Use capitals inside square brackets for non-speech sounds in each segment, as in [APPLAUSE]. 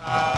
Uh...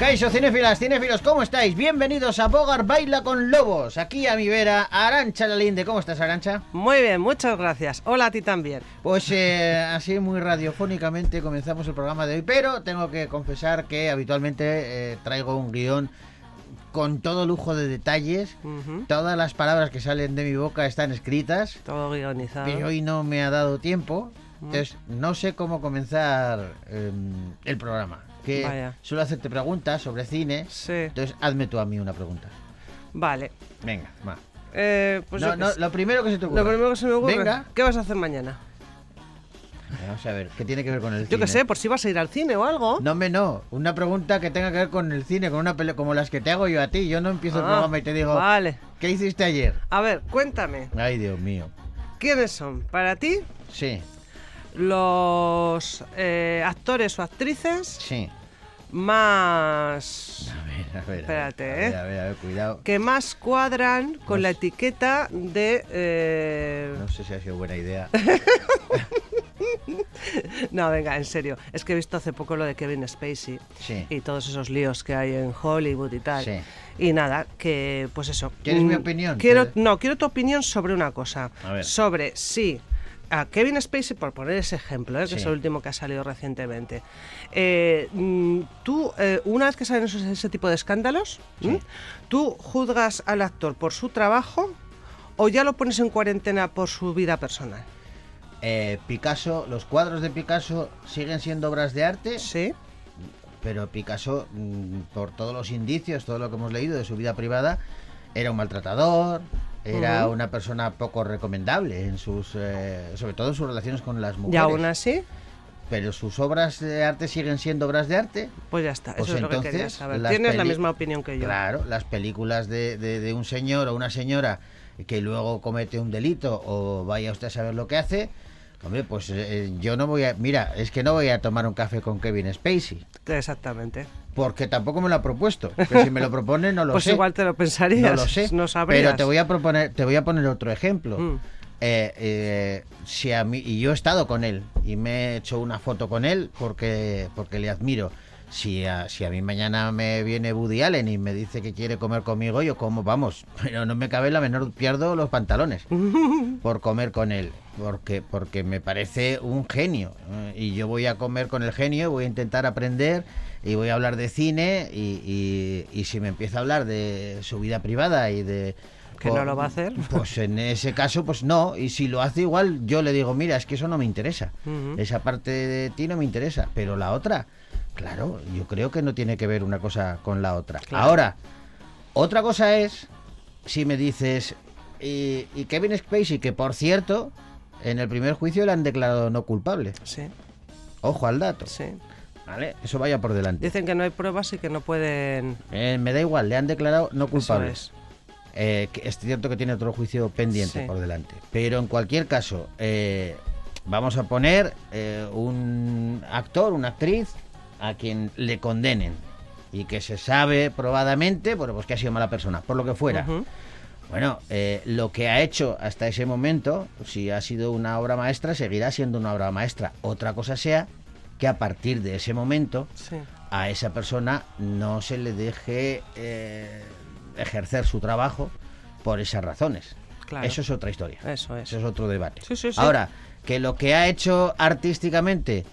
Caixo, cinéfilas, cinéfilos, ¿cómo estáis? Bienvenidos a Bogar Baila con Lobos. Aquí a mi vera, Arancha Lalinde. ¿Cómo estás, Arancha? Muy bien, muchas gracias. Hola a ti también. Pues eh, así muy radiofónicamente comenzamos el programa de hoy, pero tengo que confesar que habitualmente eh, traigo un guion con todo lujo de detalles. Todas las palabras que salen de mi boca están escritas. Todo guionizado. Y hoy no me ha dado tiempo. Mm. Entonces, no sé cómo comenzar em, el programa. Que Vaya. suelo hacerte preguntas sobre cine. Sí. Entonces, hazme tú a mí una pregunta. Vale. Venga, va. Eh, pues no, yo no, lo primero que se te ocurra. Lo primero que se me ocurre. Venga. ¿Qué vas a hacer mañana? Vamos a ver, ¿qué tiene que ver con el Yo cine? qué sé, por si vas a ir al cine o algo. No, me no. Una pregunta que tenga que ver con el cine, con una pele como las que te hago yo a ti. Yo no empiezo el Ah, programa y te digo, Vale. ¿qué hiciste ayer? A ver, cuéntame. Ay, Dios mío. ¿Quiénes son para ti Sí, los eh, actores o actrices sí. Más. A ver, a ver. Espérate, a ver, ¿eh? A ver, a ver, cuidado. que más cuadran con Más- la etiqueta de. eh, No sé si ha sido buena idea. [LAUGHS] No, venga, en serio. Es que he visto hace poco lo de Kevin Spacey. Sí. y todos esos líos que hay en Hollywood y tal. Sí. Y nada, que pues eso. ¿Quieres mi Mm, opinión? Quiero, no, quiero tu opinión sobre una cosa. A ver. Sobre si a Kevin Spacey, por poner ese ejemplo, ¿eh, que Sí. es el último que ha salido recientemente, eh, mm, tú, eh, una vez que salen esos- ese tipo de escándalos. ¿tú juzgas al actor por su trabajo o ya lo pones en cuarentena por su vida personal? Picasso, los cuadros de Picasso siguen siendo obras de arte, Sí. pero Picasso, mm, por todos los indicios, todo lo que hemos leído de su vida privada, era un maltratador, era una persona poco recomendable en sus, eh, sobre todo en sus relaciones con las Y mujeres. aún así, Pero sus obras de arte siguen siendo obras de arte. pues ya está. Pues Eso es lo que entonces, quería saber. Tienes la misma opinión que yo. Claro, las películas de, de- de un señor o una señora que luego comete un delito o vaya usted a saber lo que hace, hombre, pues eh, yo no voy a... Mira, es que no voy a tomar un café con Kevin Spacey, Exactamente. Porque tampoco me lo ha propuesto. [LAUGHS] Que si me lo propone no lo pues sé. igual te lo pensarías. no lo sé. No sabrías. pero te voy a proponer, te voy a poner otro ejemplo. Mm. Eh, eh, si a mí y yo he estado con él y me he hecho una foto con él porque porque le admiro. Si a, si a mí mañana me viene Woody Allen y me dice que quiere comer conmigo, yo como, vamos, [LAUGHS] pero no me cabe la menor, pierdo los pantalones [LAUGHS] por comer con él, porque, porque me parece un genio. Y yo voy a comer con el genio, voy a intentar aprender y voy a hablar de cine y, y- y si me empieza a hablar de su vida privada y de... Que no lo va a hacer. [LAUGHS] Pues en ese caso, pues no. Y si lo hace igual, yo le digo, mira, es que eso no me interesa. Esa parte de ti no me interesa. Pero la otra, claro, yo creo que no tiene que ver una cosa con la otra. Claro. Ahora, otra cosa es si me dices, y, y Kevin Spacey, que por cierto, en el primer juicio le han declarado no culpable. Sí, Ojo al dato. sí. ¿Vale? Eso vaya por delante. Dicen que no hay pruebas y que no pueden. Eh, me da igual, le han declarado no culpable. Eso Eh, es cierto que tiene otro juicio pendiente Sí. por delante. Pero en cualquier caso, eh, vamos a poner eh, un actor, una actriz, a quien le condenen y que se sabe probadamente, bueno, pues que ha sido mala persona, por lo que fuera. Bueno, eh, lo que ha hecho hasta ese momento, si ha sido una obra maestra, seguirá siendo una obra maestra. Otra cosa sea que a partir de ese momento Sí. a esa persona no se le deje eh, ejercer su trabajo por esas razones. Claro. Eso es otra historia. Eso es. Eso es otro debate. Sí, sí, sí. Ahora, que lo que ha hecho artísticamente,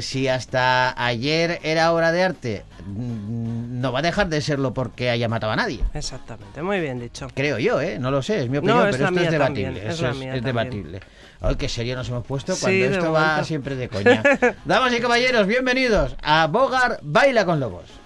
si hasta ayer era obra de arte, mm, no va a dejar de serlo porque haya matado a nadie. Exactamente. Muy bien dicho. Creo yo, ¿eh? No lo sé, es mi opinión, es pero esto es debatible. también, es la mía debatible. Ay, qué serio nos hemos puesto cuando esto va siempre de coña. [LAUGHS] Damas y caballeros, bienvenidos a Bogar Baila con Lobos.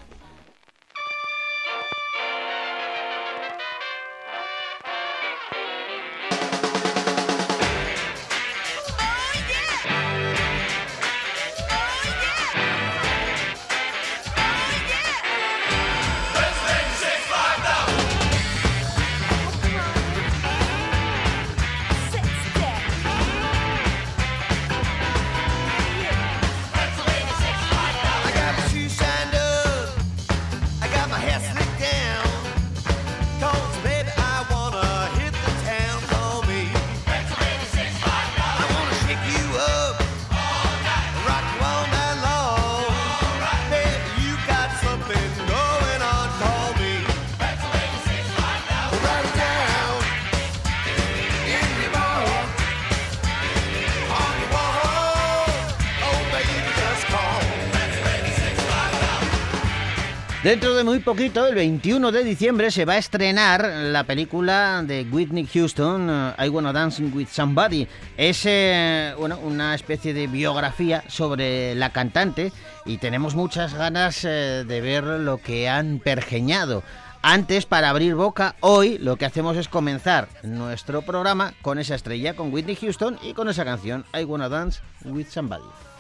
Dentro de muy poquito, el 21 de diciembre, se va a estrenar la película de Whitney Houston, uh, I Wanna Dance with Somebody. Es eh, bueno, una especie de biografía sobre la cantante y tenemos muchas ganas eh, de ver lo que han pergeñado. Antes, para abrir boca, hoy lo que hacemos es comenzar nuestro programa con esa estrella, con Whitney Houston y con esa canción, I Wanna Dance with Somebody.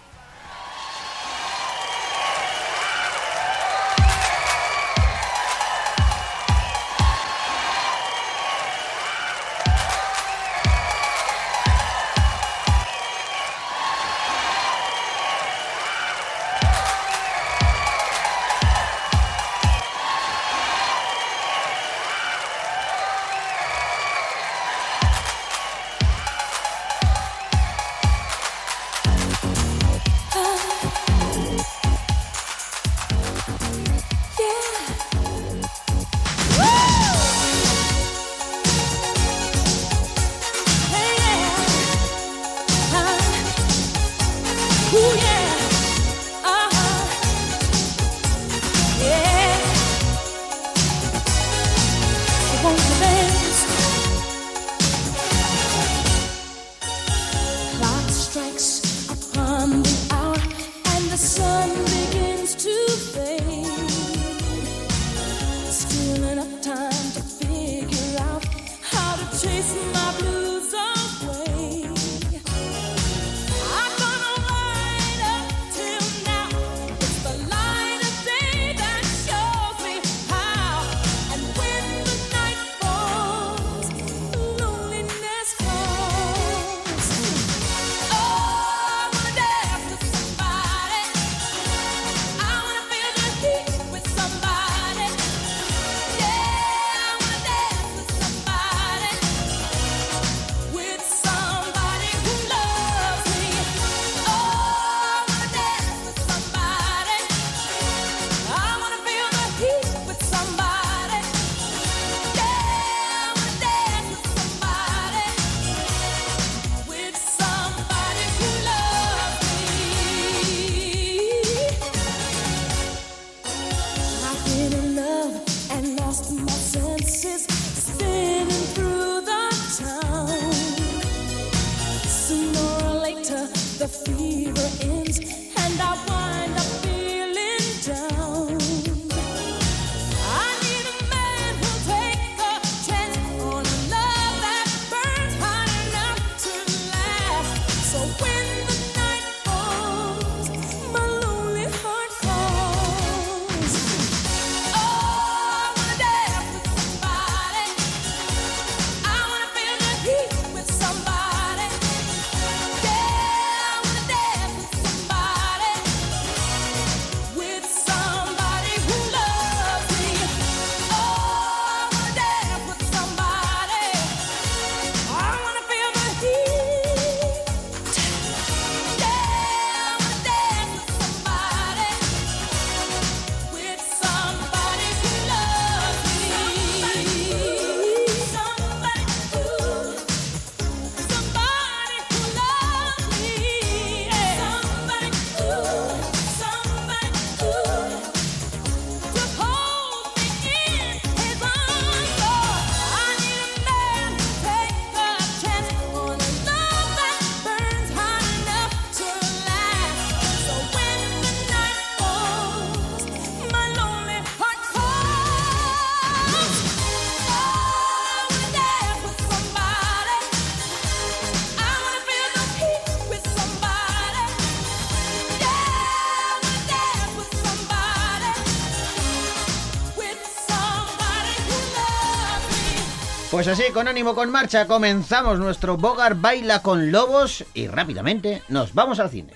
Pues así, con ánimo, con marcha, comenzamos nuestro Bogar Baila con Lobos y rápidamente nos vamos al cine.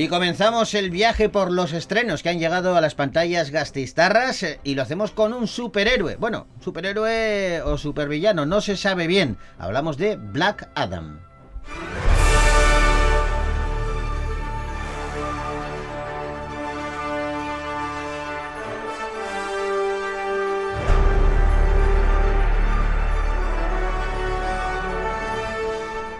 Y comenzamos el viaje por los estrenos que han llegado a las pantallas gastistarras eh, y lo hacemos con un superhéroe. Bueno, superhéroe o supervillano, no se sabe bien. Hablamos de Black Adam.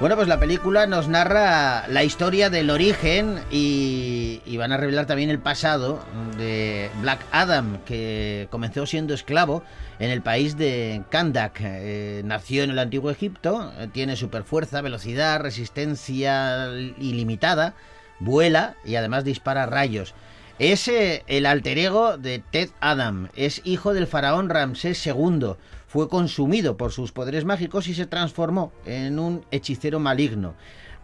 Bueno, pues la película nos narra la historia del origen y, y, van a revelar también el pasado de Black Adam, que comenzó siendo esclavo en el país de Kandak. Eh, nació en el antiguo Egipto, eh, tiene superfuerza, velocidad, resistencia ilimitada, vuela y además dispara rayos. Es eh, el alter ego de Ted Adam, es hijo del faraón Ramsés II fue consumido por sus poderes mágicos y se transformó en un hechicero maligno.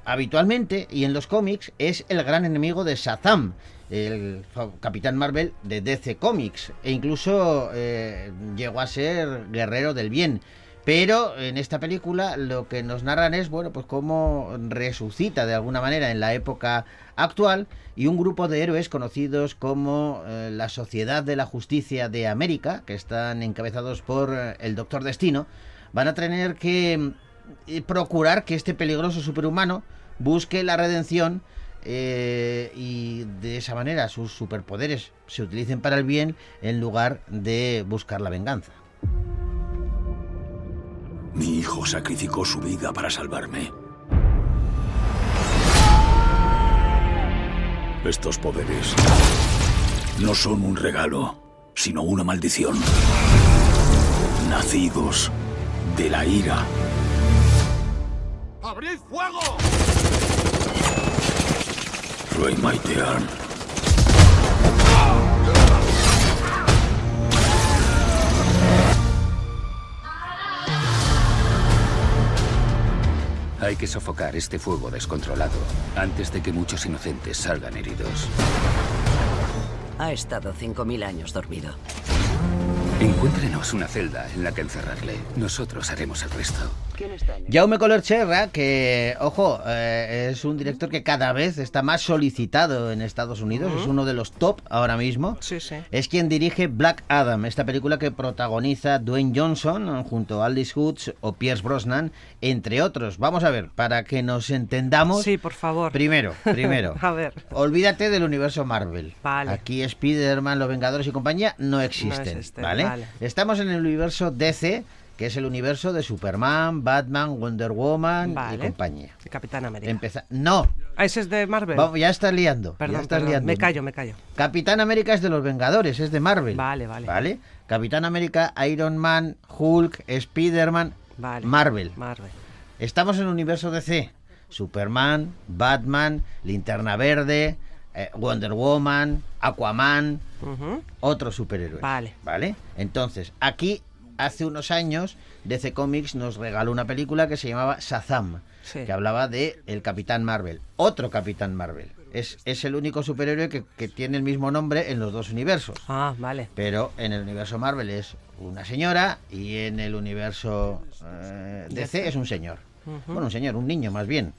Habitualmente, y en los cómics, es el gran enemigo de Shazam, el Capitán Marvel de DC Comics, e incluso eh, llegó a ser guerrero del bien. Pero en esta película lo que nos narran es, bueno, pues cómo resucita de alguna manera en la época actual y un grupo de héroes conocidos como eh, la Sociedad de la Justicia de América, que están encabezados por eh, el Doctor Destino, van a tener que eh, procurar que este peligroso superhumano busque la redención y de esa manera sus superpoderes se utilicen para el bien en lugar de buscar la venganza. Mi hijo sacrificó su vida para salvarme. Estos poderes no son un regalo, sino una maldición. Nacidos de la ira. ¡Abrid fuego! Rey Maitean. Hay que sofocar este fuego descontrolado antes de que muchos inocentes salgan heridos. Ha estado 5.000 años dormido. Encuéntrenos una celda en la que encerrarle. Nosotros haremos el resto. Jaume Color-Cherra, que, ojo, eh, es un director que cada vez está más solicitado en Estados Unidos, es uno de los top ahora mismo. Sí, sí. Es quien dirige Black Adam, esta película que protagoniza Dwayne Johnson junto a Aldis Hoods o Pierce Brosnan, entre otros. Vamos a ver, para que nos entendamos. Sí, por favor. Primero, [LAUGHS] primero. a ver. Olvídate del universo Marvel. Vale. Aquí Spider-Man, Los Vengadores y compañía no existen. ¿vale? Estamos en el universo DC que es el universo de Superman, Batman, Wonder Woman y compañía. Capitán América. Empeza no. Ah, ese es de Marvel. ya estás liando. Perdón, estás liando. me callo, me callo. Capitán América es de los Vengadores, es de Marvel. Vale, vale. ¿Vale? Capitán América, Iron Man, Hulk, Spider-Man, Marvel. Marvel. Estamos en el universo DC. Superman, Batman, Linterna Verde, eh, Wonder Woman, Aquaman, otros superhéroes. Vale. ¿Vale? Entonces, aquí hace unos años DC Comics nos regaló una película que se llamaba Shazam, que hablaba de el Capitán Marvel, otro Capitán Marvel. Es, es el único superhéroe que, que, tiene el mismo nombre en los dos universos. Ah, vale. Pero en el universo Marvel es una señora y en el universo eh, DC es un señor. Bueno, un señor, un niño más bien.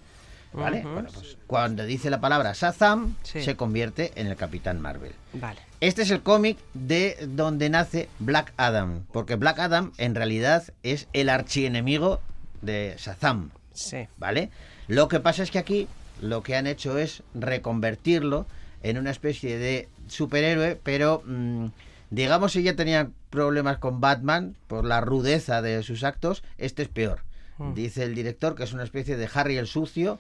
¿Vale? bueno, pues cuando dice la palabra Shazam, se convierte en el Capitán Marvel. Vale. Este es el cómic de donde nace Black Adam, porque Black Adam en realidad es el archienemigo de Shazam. Sí. ¿Vale? Lo que pasa es que aquí lo que han hecho es reconvertirlo en una especie de superhéroe, pero mm, digamos si ya tenían problemas con Batman por la rudeza de sus actos, este es peor. Mm. Dice el director que es una especie de Harry el sucio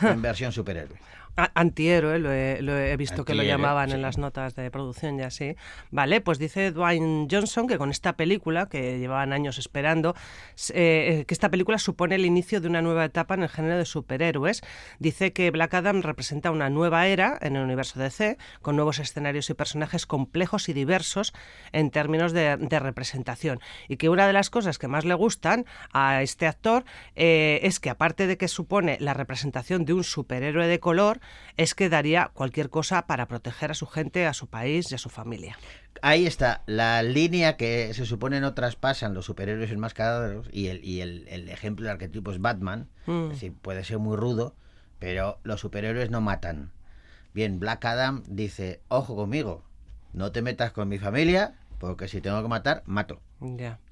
en [LAUGHS] versión superhéroe. Antihéroe, lo he, visto que lo llamaban en las notas de producción ya así. Vale, pues dice Dwayne Johnson que con esta película, que llevaban años esperando, eh, que esta película supone el inicio de una nueva etapa en el género de superhéroes. Dice que Black Adam representa una nueva era en el universo DC, con nuevos escenarios y personajes complejos y diversos en términos de, representación. Y que una de las cosas que más le gustan a este actor eh, es que aparte de que supone la representación de un superhéroe de color, es que daría cualquier cosa para proteger a su gente, a su país y a su familia. Ahí está, la línea que se supone no traspasan los superhéroes enmascarados y el, y el, el ejemplo, el arquetipo es Batman, mm. es decir, puede ser muy rudo, pero los superhéroes no matan. Bien, Black Adam dice, ojo conmigo, no te metas con mi familia, porque si tengo que matar, mato.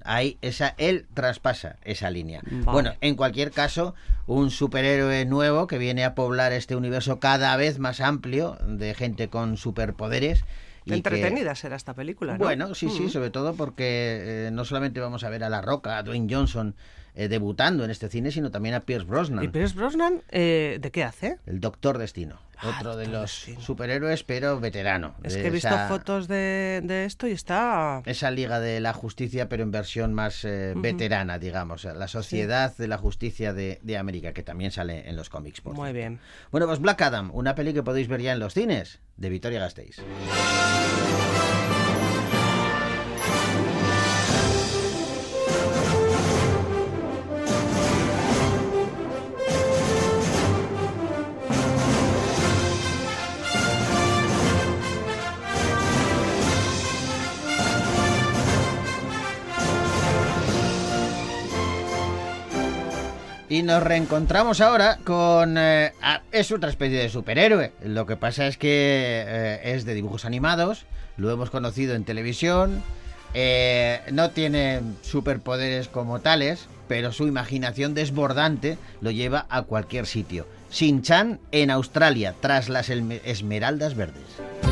Ahí esa, él traspasa esa línea. Bueno, en cualquier caso, un superhéroe nuevo que viene a poblar este universo cada vez más amplio de gente con superpoderes Entretenida será esta película, ¿no? Bueno, sí, sí, mm. sobre todo porque no solamente vamos a ver a La Roca, a Dwayne Johnson, eh, debutando en este cine, sino también a Pierce Brosnan. ¿Y Pierce Brosnan eh, de qué hace? El Doctor Destino. Otro de los superhéroes, pero veterano. Es que he visto fotos de, esto y está... Esa Liga de la Justicia, pero en versión más eh, veterana, digamos. La Sociedad de la Justicia de, de, América, que también sale en los cómics. Muy bien. Bueno, pues Black Adam, una peli que podéis ver ya en los cines, de Victoria Gasteiz. Y nos reencontramos ahora con... Eh, es otra especie de superhéroe. Lo que pasa es que eh, es de dibujos animados. Lo hemos conocido en televisión. Eh, no tiene superpoderes como tales, pero su imaginación desbordante lo lleva a cualquier sitio. Shin-Chan en Australia, tras las esmeraldas verdes.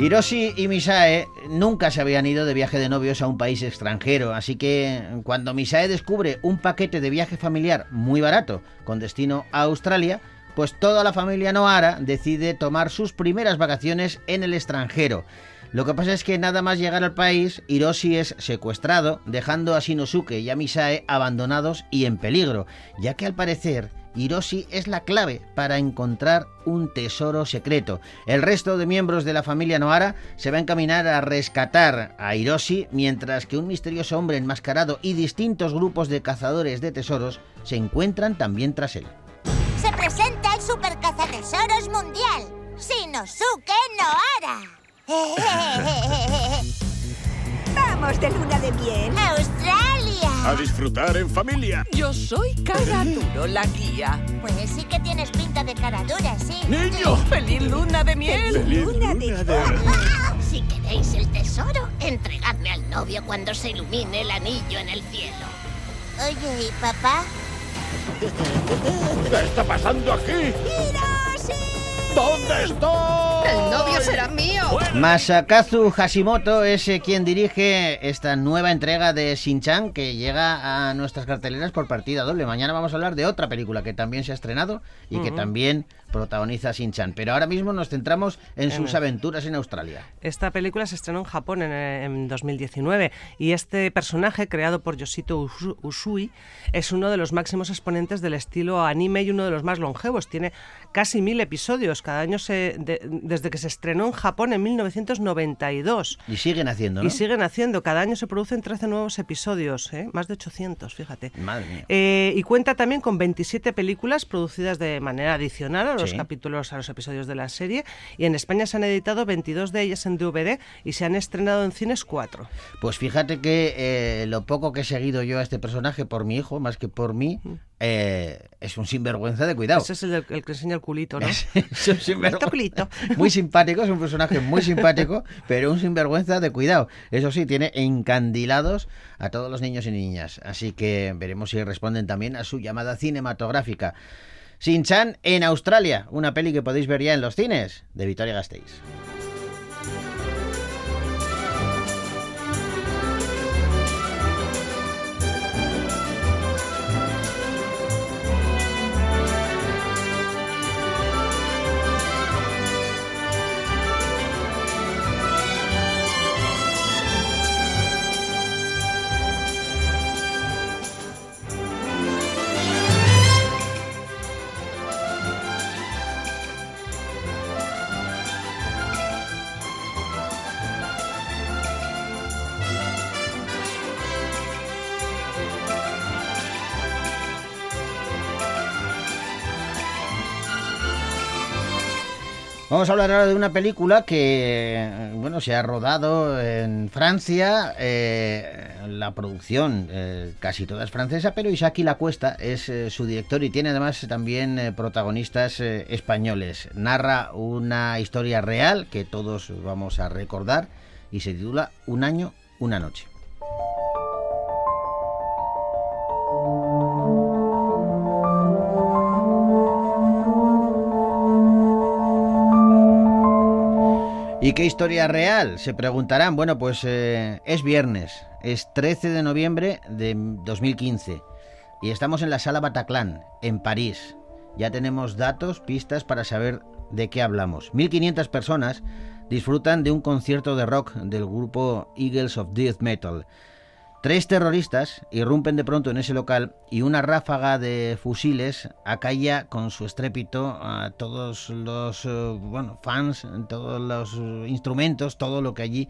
Hiroshi y Misae nunca se habían ido de viaje de novios a un país extranjero, así que cuando Misae descubre un paquete de viaje familiar muy barato con destino a Australia, pues toda la familia Noara decide tomar sus primeras vacaciones en el extranjero. Lo que pasa es que nada más llegar al país, Hiroshi es secuestrado, dejando a Shinosuke y a Misae abandonados y en peligro, ya que al parecer Hiroshi es la clave para encontrar un tesoro secreto. El resto de miembros de la familia Noara se va a encaminar a rescatar a Hiroshi, mientras que un misterioso hombre enmascarado y distintos grupos de cazadores de tesoros se encuentran también tras él. Se presenta el super cazatesoros mundial, Shinosuke Noara. [LAUGHS] ¡Vamos de luna de miel! ¡Australia! A disfrutar en familia. Yo soy cara duro, la guía. Pues sí que tienes pinta de cara dura, sí. ¡Niño! ¡Feliz luna de miel! ¡Feliz luna, de... miel! Si queréis el tesoro, entregadme al novio cuando se ilumine el anillo en el cielo. Oye, ¿y papá? ¿Qué está pasando aquí? ¡Hiroshi! ¿Dónde estoy? El novio será mío. Masakazu Hashimoto es eh, quien dirige esta nueva entrega de Shin-Chan que llega a nuestras carteleras por partida doble. Mañana vamos a hablar de otra película que también se ha estrenado y que también protagoniza Shin-Chan. Pero ahora mismo nos centramos en sus aventuras en Australia. Esta película se estrenó en Japón en, 2019 y este personaje, creado por Yoshito Usui, es uno de los máximos exponentes del estilo anime y uno de los más longevos. Tiene casi mil episodios. Cada año se, desde que se estrenó en Japón en 1992. Y siguen haciendo, ¿no? Y siguen haciendo. Cada año se producen 13 nuevos episodios, ¿eh? más de 800, fíjate. Madre mía. Eh, y cuenta también con 27 películas producidas de manera adicional a los capítulos, a los episodios de la serie. Y en España se han editado 22 de ellas en DVD y se han estrenado en cines 4. Pues fíjate que eh, lo poco que he seguido yo a este personaje por mi hijo, más que por mí, eh, es un sinvergüenza de cuidado. Ese es el, que enseña el culito, ¿no? [LAUGHS] es un sinvergüenza. Muy simpático, es un personaje muy simpático, [LAUGHS] pero un sinvergüenza de cuidado. Eso sí, tiene encandilados a todos los niños y niñas. Así que veremos si responden también a su llamada cinematográfica. Shin-Chan en Australia, una peli que podéis ver ya en los cines de Victoria Gasteiz. Vamos a hablar ahora de una película que bueno se ha rodado en Francia. Eh, la producción eh, casi toda es francesa, pero Isaki Lacuesta es eh, su director y tiene además también protagonistas españoles. Narra una historia real que todos vamos a recordar y se titula Un año una noche. ¿Y qué historia real? Se preguntarán. Bueno, pues eh, es viernes, es 13 de noviembre de 2015 y estamos en la sala Bataclan, en París. Ya tenemos datos, pistas para saber de qué hablamos. 1.500 personas disfrutan de un concierto de rock del grupo Eagles of Death Metal. Tres terroristas irrumpen de pronto en ese local y una ráfaga de fusiles acalla con su estrépito a todos los eh, bueno, fans, todos los instrumentos, todo lo que allí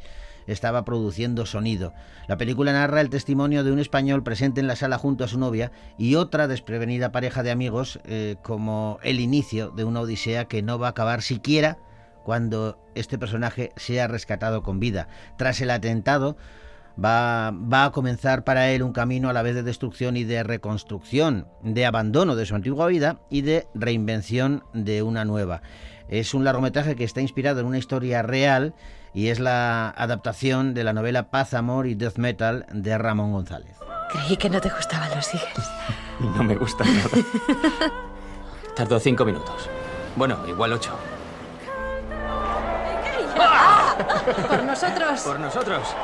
estaba produciendo sonido. La película narra el testimonio de un español presente en la sala junto a su novia y otra desprevenida pareja de amigos eh, como el inicio de una odisea que no va a acabar siquiera cuando este personaje sea rescatado con vida. Tras el atentado, Va, va, a comenzar para él un camino a la vez de destrucción y de reconstrucción, de abandono de su antigua vida y de reinvención de una nueva. Es un largometraje que está inspirado en una historia real y es la adaptación de la novela Paz, Amor y Death Metal de Ramón González. Creí que no te gustaban los Eagles. [LAUGHS] No me gusta nada. [LAUGHS] Tardó cinco minutos. Bueno, igual ocho. ¡Por nosotros! ¡Por nosotros!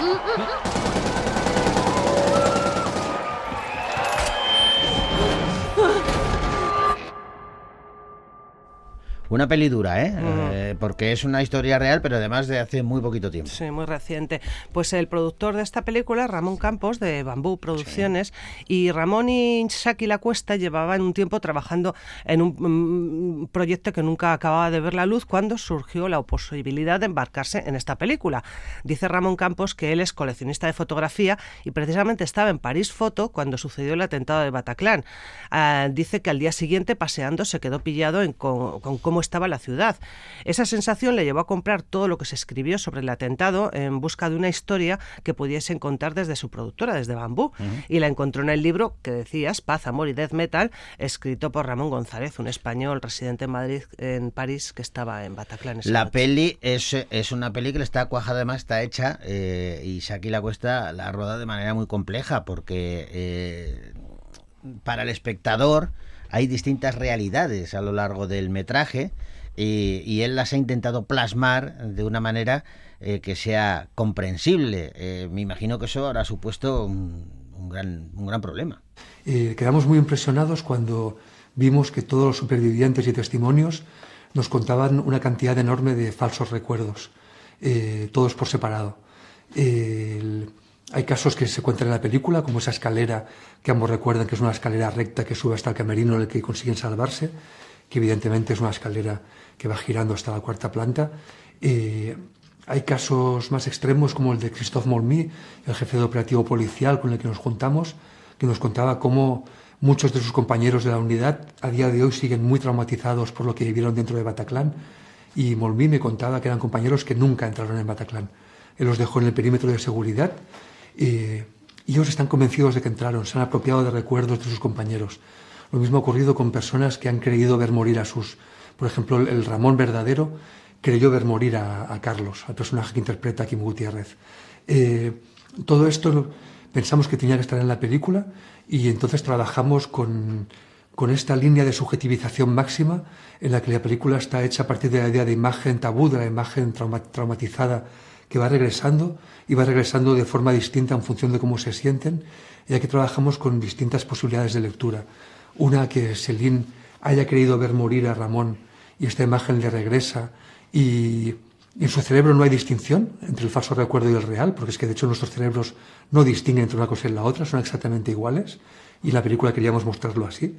嗯嗯嗯。Una peli dura, ¿eh? ¿eh? Porque es una historia real, pero además de hace muy poquito tiempo. Sí, muy reciente. Pues el productor de esta película, Ramón Campos, de Bambú Producciones, y Ramón y Saki La Cuesta llevaban un tiempo trabajando en un, proyecto que nunca acababa de ver la luz cuando surgió la posibilidad de embarcarse en esta película. Dice Ramón Campos que él es coleccionista de fotografía y precisamente estaba en París Foto cuando sucedió el atentado de Bataclan. Ah, dice que al día siguiente, paseando, se quedó pillado en, con, con cómo estaba la ciudad. Esa sensación le llevó a comprar todo lo que se escribió sobre el atentado en busca de una historia que pudiese contar desde su productora, desde Bambú, y la encontró en el libro que decías, Paz, Amor y Death Metal, escrito por Ramón González, un español residente en Madrid, en París, que estaba en Bataclan. La peli es, es, una peli que está cuajada, además está hecha, eh, y Saki La Cuesta la roda de manera muy compleja, porque eh, para el espectador hay distintas realidades a lo largo del metraje y, él las ha intentado plasmar de una manera eh, que sea comprensible. Eh, me imagino que eso habrá supuesto un, gran, problema. Eh, quedamos muy impresionados cuando vimos que todos los supervivientes y testimonios nos contaban una cantidad enorme de falsos recuerdos, todos por separado. Hay casos que se cuentan en la película, como esa escalera que ambos recuerdan que es una escalera recta que sube hasta el camerino en el que consiguen salvarse, que evidentemente es una escalera que va girando hasta la cuarta planta. Eh, hay casos más extremos como el de Christophe Molmy, el jefe de operativo policial con el que nos juntamos, que nos contaba cómo muchos de sus compañeros de la unidad a día de hoy siguen muy traumatizados por lo que vivieron dentro de Bataclan. Y Molmy me contaba que eran compañeros que nunca entraron en Bataclan. Él los dejó en el perímetro de seguridad y ellos están convencidos de que entraron, se han apropiado de recuerdos de sus compañeros. Lo mismo ha ocurrido con personas que han creído ver morir a sus... Por ejemplo, el Ramón verdadero creyó ver morir a, Carlos, al personaje que interpreta Kim Gutiérrez. Eh, todo esto pensamos que tenía que estar en la película y entonces trabajamos con, con esta línea de subjetivización máxima en la que la película está hecha a partir de la idea de imagen tabú, de la imagen traumatizada que va regresando y va regresando de forma distinta en función de cómo se sienten, ya que trabajamos con distintas posibilidades de lectura. Una que Celine haya querido ver morir a Ramón y esta imagen le regresa y en su cerebro no hay distinción entre el falso recuerdo y el real, porque es que de hecho nuestros cerebros no distinguen entre una cosa y la otra, son exactamente iguales y la película queríamos mostrarlo así.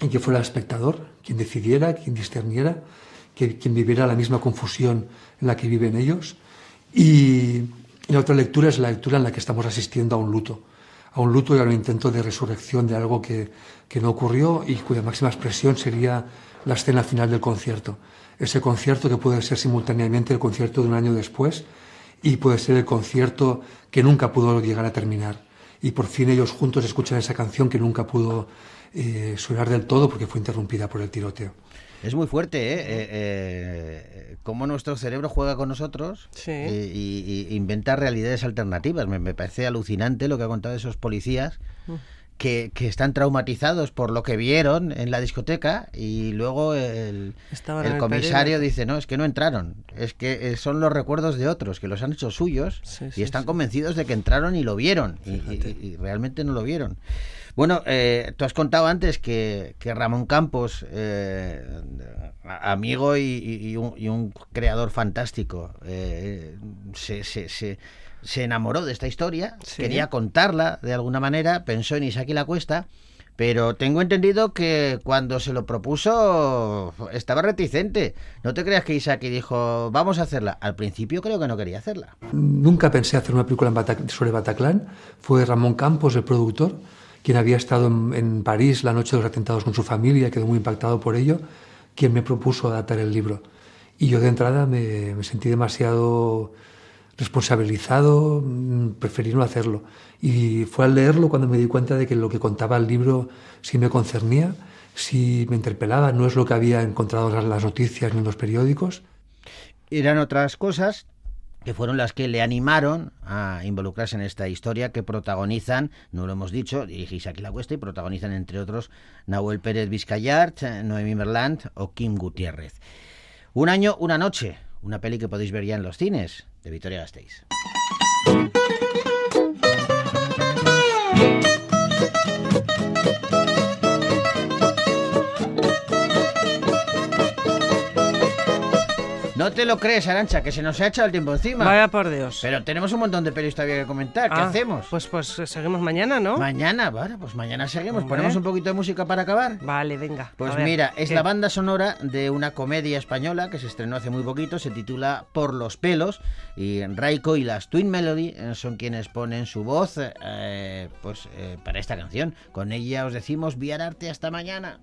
Y que fuera el espectador quien decidiera, quien discerniera, quien viviera la misma confusión en la que viven ellos. Y, la otra lectura es la lectura en la que estamos asistiendo a un luto, a un luto y a un intento de resurrección de algo que, que no ocurrió y cuya máxima expresión sería la escena final del concierto. Ese concierto que puede ser simultáneamente el concierto de un año después y puede ser el concierto que nunca pudo llegar a terminar. Y por fin ellos juntos escuchan esa canción que nunca pudo eh, sonar del todo porque fue interrumpida por el tiroteo. Es muy fuerte, ¿eh? eh, eh cómo nuestro cerebro juega con nosotros y, inventa realidades alternativas. Me, parece alucinante lo que ha contado esos policías. Mm que, están traumatizados por lo que vieron en la discoteca y luego el, comisario dice, no, es que no entraron, es que eh, son los recuerdos de otros, que los han hecho suyos y están convencidos de que entraron y lo vieron y, realmente no lo vieron. Bueno, eh, tú has contado antes que, Ramón Campos, eh, amigo y, un, creador fantástico, se, se se enamoró de esta historia, quería contarla de alguna manera, pensó en Isaac y la Cuesta, pero tengo entendido que cuando se lo propuso estaba reticente. No te creas que Isaac dijo, vamos a hacerla. Al principio creo que no quería hacerla. Nunca pensé hacer una película sobre Bataclan. Fue Ramón Campos, el productor, quien había estado en, París la noche de los atentados con su familia, quedó muy impactado por ello, quien me propuso adaptar el libro. Y yo de entrada me, me sentí demasiado responsabilizado, mm, preferí no hacerlo. Y fue al leerlo cuando me di cuenta de que lo que contaba el libro sí me concernía, sí me interpelaba, no es lo que había encontrado en las noticias ni en los periódicos. Eran otras cosas que fueron las que le animaron a involucrarse en esta historia que protagonizan, no lo hemos dicho, dirigís aquí la cuesta y protagonizan entre otros Nahuel Pérez Vizcayart, Noemí Merland o Kim Gutiérrez. Un año, una noche, una peli que podéis ver ya en los cines de Victoria Gasteiz. No te lo crees, Arancha, que se nos ha echado el tiempo encima. Vaya por Dios. Pero tenemos un montón de pelis todavía que comentar. ¿Qué ah, hacemos? Pues, pues eh, seguimos mañana, ¿no? Mañana, vale, pues mañana seguimos. ¿Ponemos un poquito de música para acabar? Vale, venga. Pues mira, es la banda sonora de una comedia española que se estrenó hace muy poquito. Se titula Por los pelos. Y Raiko y las Twin Melody eh, son quienes ponen su voz eh, pues, para esta canción. Con ella os decimos viararte hasta mañana.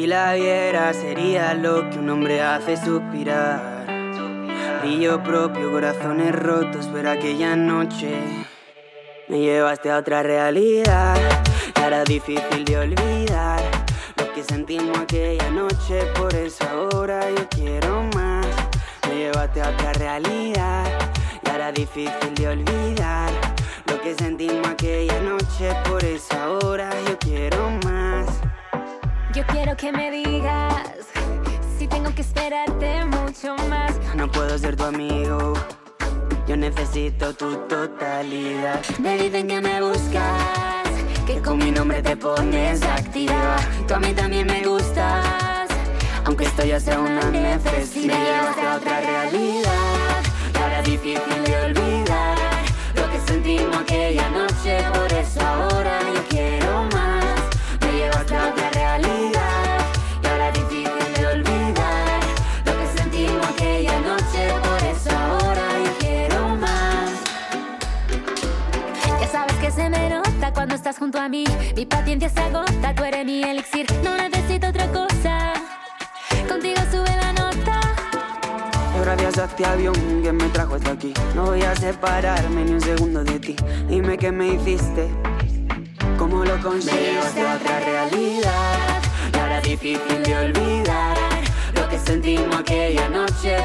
Si la viera sería lo que un hombre hace suspirar. Brillo propio, corazones rotos, pero aquella noche me llevaste a otra realidad. Era difícil de olvidar lo que sentimos aquella noche, por eso ahora yo quiero más. Me llevaste a otra realidad. Y era difícil de olvidar lo que sentimos aquella noche, por eso ahora yo quiero más. Yo quiero que me digas si tengo que esperarte mucho más. No puedo ser tu amigo. Yo necesito tu totalidad. Me dicen que me buscas, que con mi nombre te pones activa. Tú a mí también me gustas, aunque esto ya sea una necesidad. Me llevas a otra realidad, ahora difícil de olvidar lo que sentimos aquella noche. Por eso ahora yo quiero más. Estás junto a mí. Mi paciencia se agota, tú eres mi elixir. No necesito otra cosa. Contigo sube la nota. gracias a este avión que me trajo hasta aquí. No voy a separarme ni un segundo de ti. Dime qué me hiciste. ¿Cómo lo conseguiste? otra realidad. Y ahora difícil de olvidar lo que sentimos aquella noche.